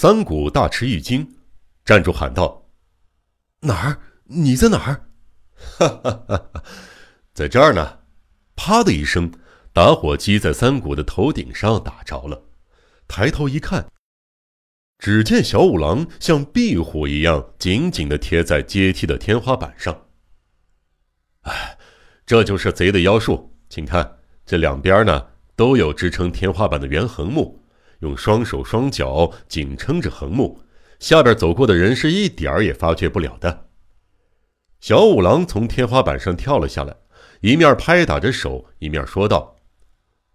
三谷大吃一惊，站住喊道：“哪儿？你在哪儿？”“哈哈哈哈，在这儿呢！”啪的一声，打火机在三谷的头顶上打着了。抬头一看，只见小五郎像壁虎一样紧紧的贴在阶梯的天花板上。哎，这就是贼的妖术，请看，这两边呢都有支撑天花板的圆横木。用双手双脚紧撑着横木，下边走过的人是一点儿也发觉不了的。小五郎从天花板上跳了下来，一面拍打着手，一面说道：“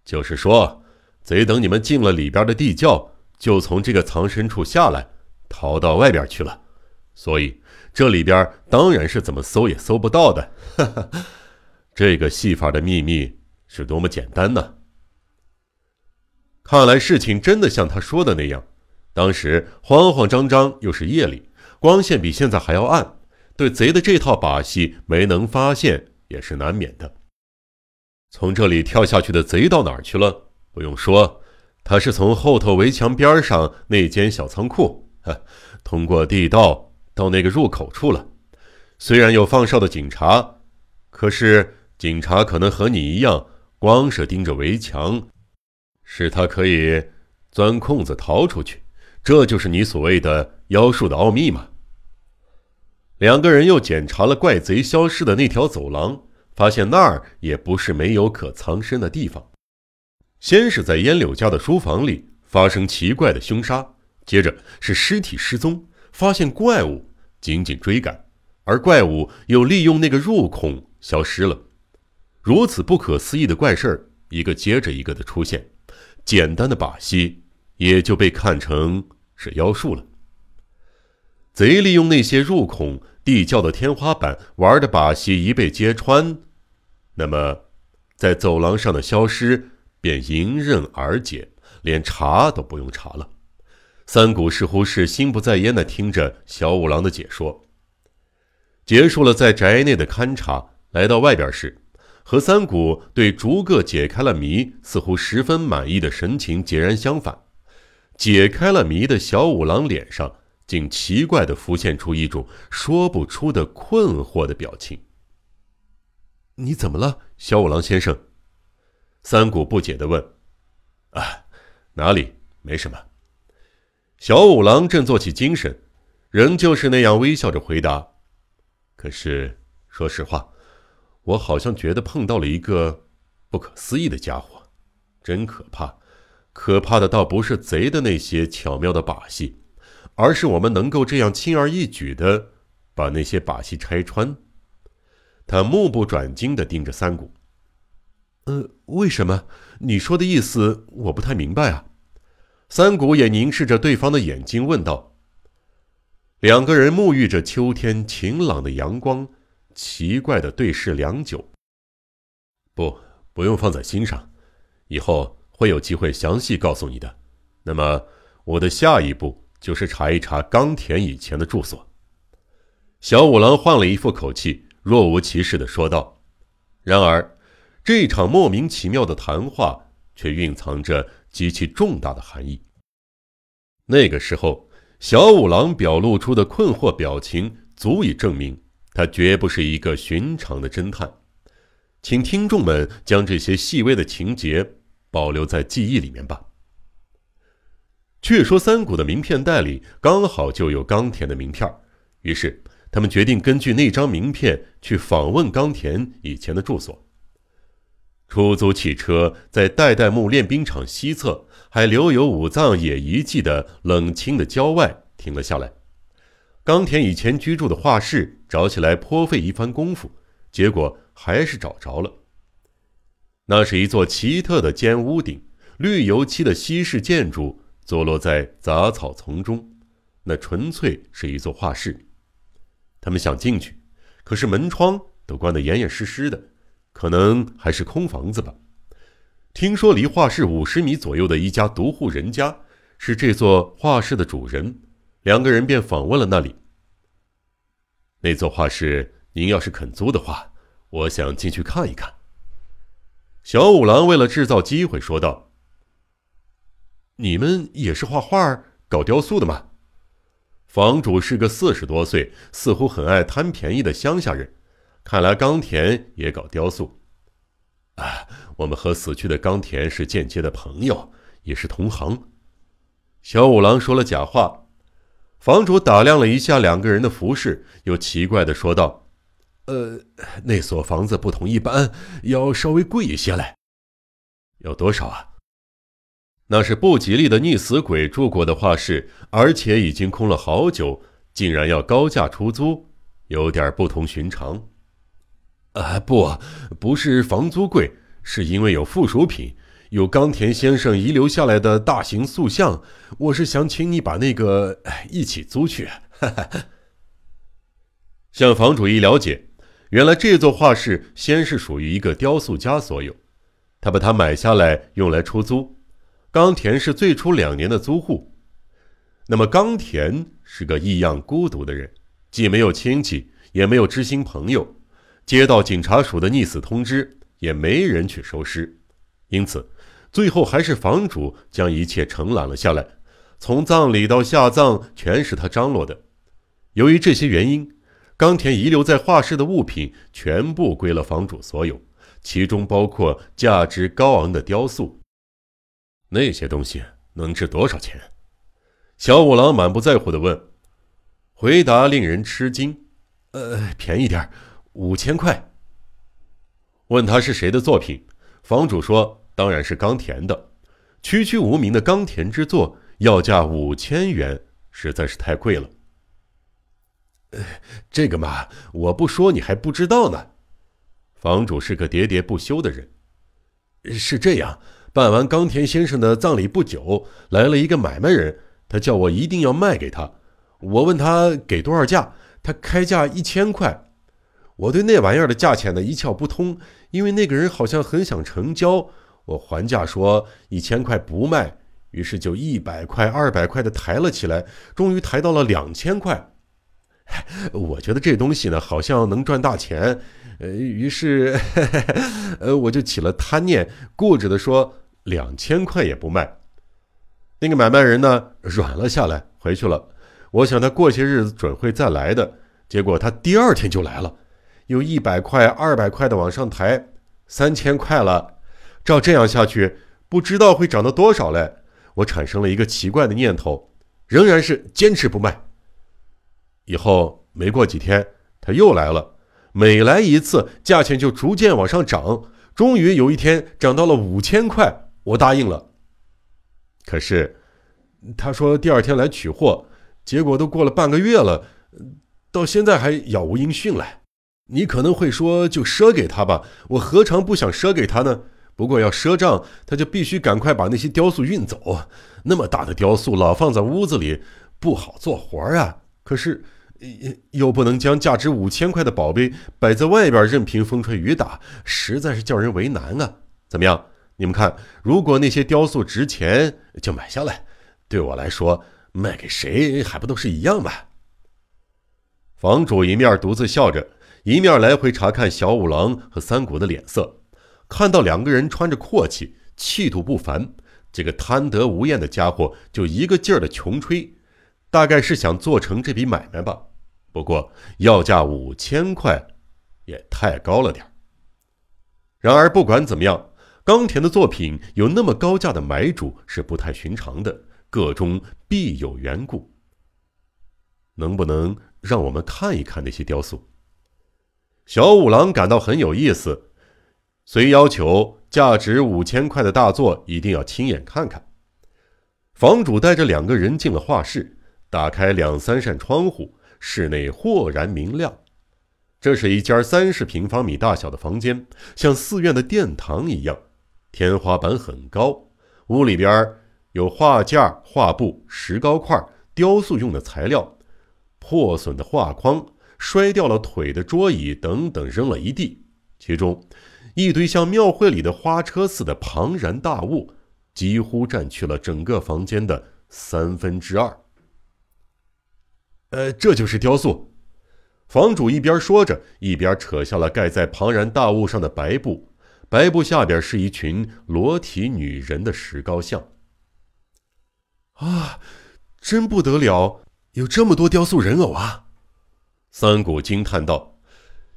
就是说，贼等你们进了里边的地窖，就从这个藏身处下来，逃到外边去了。所以这里边当然是怎么搜也搜不到的。哈哈，这个戏法的秘密是多么简单呢！”看来事情真的像他说的那样，当时慌慌张张，又是夜里，光线比现在还要暗，对贼的这套把戏没能发现也是难免的。从这里跳下去的贼到哪儿去了？不用说，他是从后头围墙边上那间小仓库，通过地道到那个入口处了。虽然有放哨的警察，可是警察可能和你一样，光是盯着围墙。是他可以钻空子逃出去，这就是你所谓的妖术的奥秘吗？两个人又检查了怪贼消失的那条走廊，发现那儿也不是没有可藏身的地方。先是在烟柳家的书房里发生奇怪的凶杀，接着是尸体失踪，发现怪物紧紧追赶，而怪物又利用那个入孔消失了。如此不可思议的怪事儿，一个接着一个的出现。简单的把戏也就被看成是妖术了。贼利用那些入孔地窖的天花板玩的把戏一被揭穿，那么在走廊上的消失便迎刃而解，连查都不用查了。三谷似乎是心不在焉的听着小五郎的解说。结束了在宅内的勘察，来到外边时。和三谷对逐个解开了谜，似乎十分满意的神情截然相反。解开了谜的小五郎脸上，竟奇怪地浮现出一种说不出的困惑的表情。“你怎么了，小五郎先生？”三谷不解地问。“啊，哪里？没什么。”小五郎振作起精神，仍旧是那样微笑着回答。“可是，说实话。”我好像觉得碰到了一个不可思议的家伙，真可怕！可怕的倒不是贼的那些巧妙的把戏，而是我们能够这样轻而易举的把那些把戏拆穿。他目不转睛的盯着三谷。呃，为什么？你说的意思我不太明白啊。三谷也凝视着对方的眼睛问道。两个人沐浴着秋天晴朗的阳光。奇怪的对视良久。不，不用放在心上，以后会有机会详细告诉你的。那么，我的下一步就是查一查冈田以前的住所。小五郎换了一副口气，若无其事的说道。然而，这场莫名其妙的谈话却蕴藏着极其重大的含义。那个时候，小五郎表露出的困惑表情，足以证明。他绝不是一个寻常的侦探，请听众们将这些细微的情节保留在记忆里面吧。却说三谷的名片袋里刚好就有冈田的名片，于是他们决定根据那张名片去访问冈田以前的住所。出租汽车在代代木练兵场西侧，还留有武藏野遗迹的冷清的郊外停了下来。冈田以前居住的画室找起来颇费一番功夫，结果还是找着了。那是一座奇特的尖屋顶、绿油漆的西式建筑，坐落在杂草丛中。那纯粹是一座画室。他们想进去，可是门窗都关得严严实实的，可能还是空房子吧。听说离画室五十米左右的一家独户人家是这座画室的主人。两个人便访问了那里。那座画室，您要是肯租的话，我想进去看一看。小五郎为了制造机会说道：“你们也是画画？搞雕塑的吗？房主是个四十多岁、似乎很爱贪便宜的乡下人，看来冈田也搞雕塑。啊，我们和死去的冈田是间接的朋友，也是同行。小五郎说了假话。房主打量了一下两个人的服饰，又奇怪的说道：“呃，那所房子不同一般，要稍微贵一些嘞。要多少啊？那是不吉利的溺死鬼住过的画室，而且已经空了好久，竟然要高价出租，有点不同寻常。啊，不，不是房租贵，是因为有附属品。”有冈田先生遗留下来的大型塑像，我是想请你把那个一起租去。向房主一了解，原来这座画室先是属于一个雕塑家所有，他把它买下来用来出租。冈田是最初两年的租户。那么冈田是个异样孤独的人，既没有亲戚，也没有知心朋友，接到警察署的溺死通知，也没人去收尸，因此。最后还是房主将一切承揽了下来，从葬礼到下葬全是他张罗的。由于这些原因，冈田遗留在画室的物品全部归了房主所有，其中包括价值高昂的雕塑。那些东西能值多少钱？小五郎满不在乎地问。回答令人吃惊：“呃，便宜点五千块。”问他是谁的作品，房主说。当然是冈田的，区区无名的冈田之作，要价五千元，实在是太贵了。这个嘛，我不说你还不知道呢。房主是个喋喋不休的人。是这样，办完冈田先生的葬礼不久，来了一个买卖人，他叫我一定要卖给他。我问他给多少价，他开价一千块。我对那玩意儿的价钱呢一窍不通，因为那个人好像很想成交。我还价说一千块不卖，于是就一百块、二百块的抬了起来，终于抬到了两千块。我觉得这东西呢，好像能赚大钱，呃，于是，呃，我就起了贪念，固执的说两千块也不卖。那个买卖人呢，软了下来，回去了。我想他过些日子准会再来的，结果他第二天就来了，有一百块、二百块的往上抬，三千块了。照这样下去，不知道会涨到多少嘞！我产生了一个奇怪的念头，仍然是坚持不卖。以后没过几天，他又来了，每来一次，价钱就逐渐往上涨，终于有一天涨到了五千块，我答应了。可是他说第二天来取货，结果都过了半个月了，到现在还杳无音讯嘞。你可能会说，就赊给他吧，我何尝不想赊给他呢？不过要赊账，他就必须赶快把那些雕塑运走。那么大的雕塑老放在屋子里，不好做活啊。可是又不能将价值五千块的宝贝摆在外边，任凭风吹雨打，实在是叫人为难啊。怎么样？你们看，如果那些雕塑值钱，就买下来。对我来说，卖给谁还不都是一样吗？房主一面独自笑着，一面来回查看小五郎和三谷的脸色。看到两个人穿着阔气，气度不凡，这个贪得无厌的家伙就一个劲儿的穷吹，大概是想做成这笔买卖吧。不过要价五千块，也太高了点然而不管怎么样，冈田的作品有那么高价的买主是不太寻常的，个中必有缘故。能不能让我们看一看那些雕塑？小五郎感到很有意思。虽要求价值五千块的大作一定要亲眼看看。房主带着两个人进了画室，打开两三扇窗户，室内豁然明亮。这是一间三十平方米大小的房间，像寺院的殿堂一样，天花板很高。屋里边有画架、画布、石膏块、雕塑用的材料、破损的画框、摔掉了腿的桌椅等等，扔了一地。其中。一堆像庙会里的花车似的庞然大物，几乎占去了整个房间的三分之二。呃，这就是雕塑。房主一边说着，一边扯下了盖在庞然大物上的白布，白布下边是一群裸体女人的石膏像。啊，真不得了，有这么多雕塑人偶啊！三谷惊叹道：“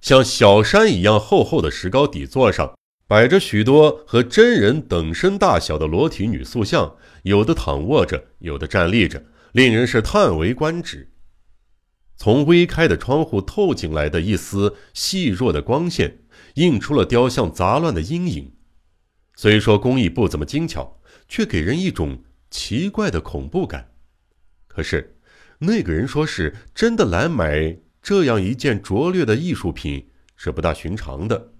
像小山一样厚厚的石膏底座上，摆着许多和真人等身大小的裸体女塑像，有的躺卧着，有的站立着，令人是叹为观止。从微开的窗户透进来的一丝细弱的光线，映出了雕像杂乱的阴影。虽说工艺不怎么精巧，却给人一种奇怪的恐怖感。可是，那个人说是真的来买。”这样一件拙劣的艺术品是不大寻常的。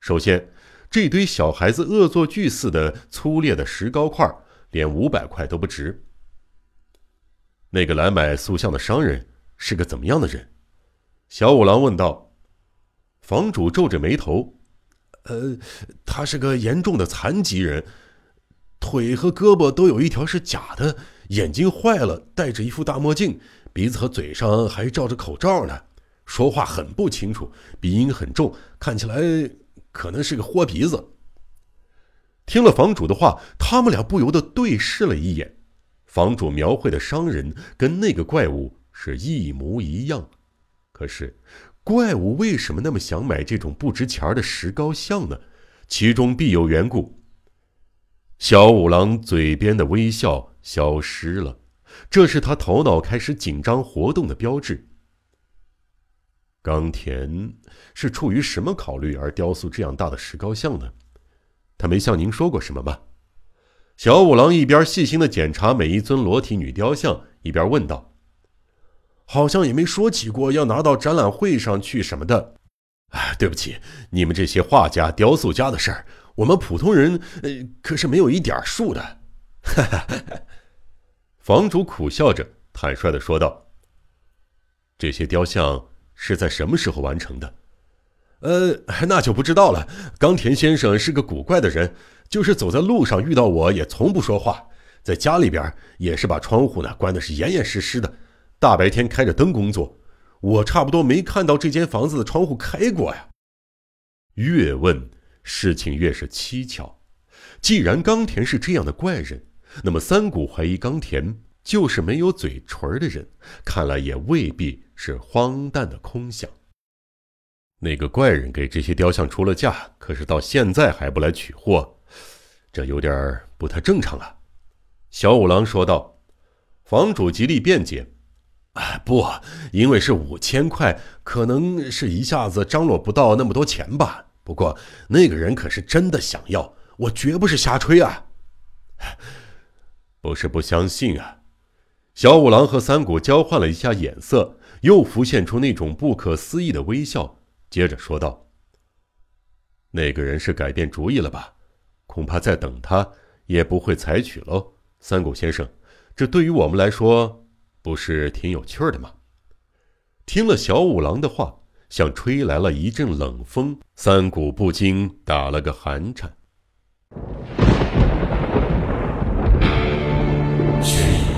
首先，这堆小孩子恶作剧似的粗劣的石膏块，连五百块都不值。那个来买塑像的商人是个怎么样的人？小五郎问道。房主皱着眉头：“呃，他是个严重的残疾人，腿和胳膊都有一条是假的，眼睛坏了，戴着一副大墨镜。”鼻子和嘴上还罩着口罩呢，说话很不清楚，鼻音很重，看起来可能是个豁鼻子。听了房主的话，他们俩不由得对视了一眼。房主描绘的商人跟那个怪物是一模一样，可是怪物为什么那么想买这种不值钱的石膏像呢？其中必有缘故。小五郎嘴边的微笑消失了。这是他头脑开始紧张活动的标志。冈田是出于什么考虑而雕塑这样大的石膏像呢？他没向您说过什么吗？小五郎一边细心的检查每一尊裸体女雕像，一边问道：“好像也没说起过要拿到展览会上去什么的。”哎，对不起，你们这些画家、雕塑家的事儿，我们普通人呃可是没有一点数的。哈哈。房主苦笑着，坦率的说道：“这些雕像是在什么时候完成的？”“呃，那就不知道了。冈田先生是个古怪的人，就是走在路上遇到我也从不说话，在家里边也是把窗户呢关的是严严实实的，大白天开着灯工作。我差不多没看到这间房子的窗户开过呀。”越问事情越是蹊跷。既然冈田是这样的怪人，那么，三谷怀疑冈田就是没有嘴唇的人，看来也未必是荒诞的空想。那个怪人给这些雕像出了价，可是到现在还不来取货，这有点不太正常啊。”小五郎说道。房主极力辩解：“哎，不，因为是五千块，可能是一下子张罗不到那么多钱吧。不过那个人可是真的想要，我绝不是瞎吹啊。”不是不相信啊！小五郎和三谷交换了一下眼色，又浮现出那种不可思议的微笑，接着说道：“那个人是改变主意了吧？恐怕再等他也不会采取喽。”三谷先生，这对于我们来说，不是挺有趣的吗？听了小五郎的话，像吹来了一阵冷风，三谷不禁打了个寒颤。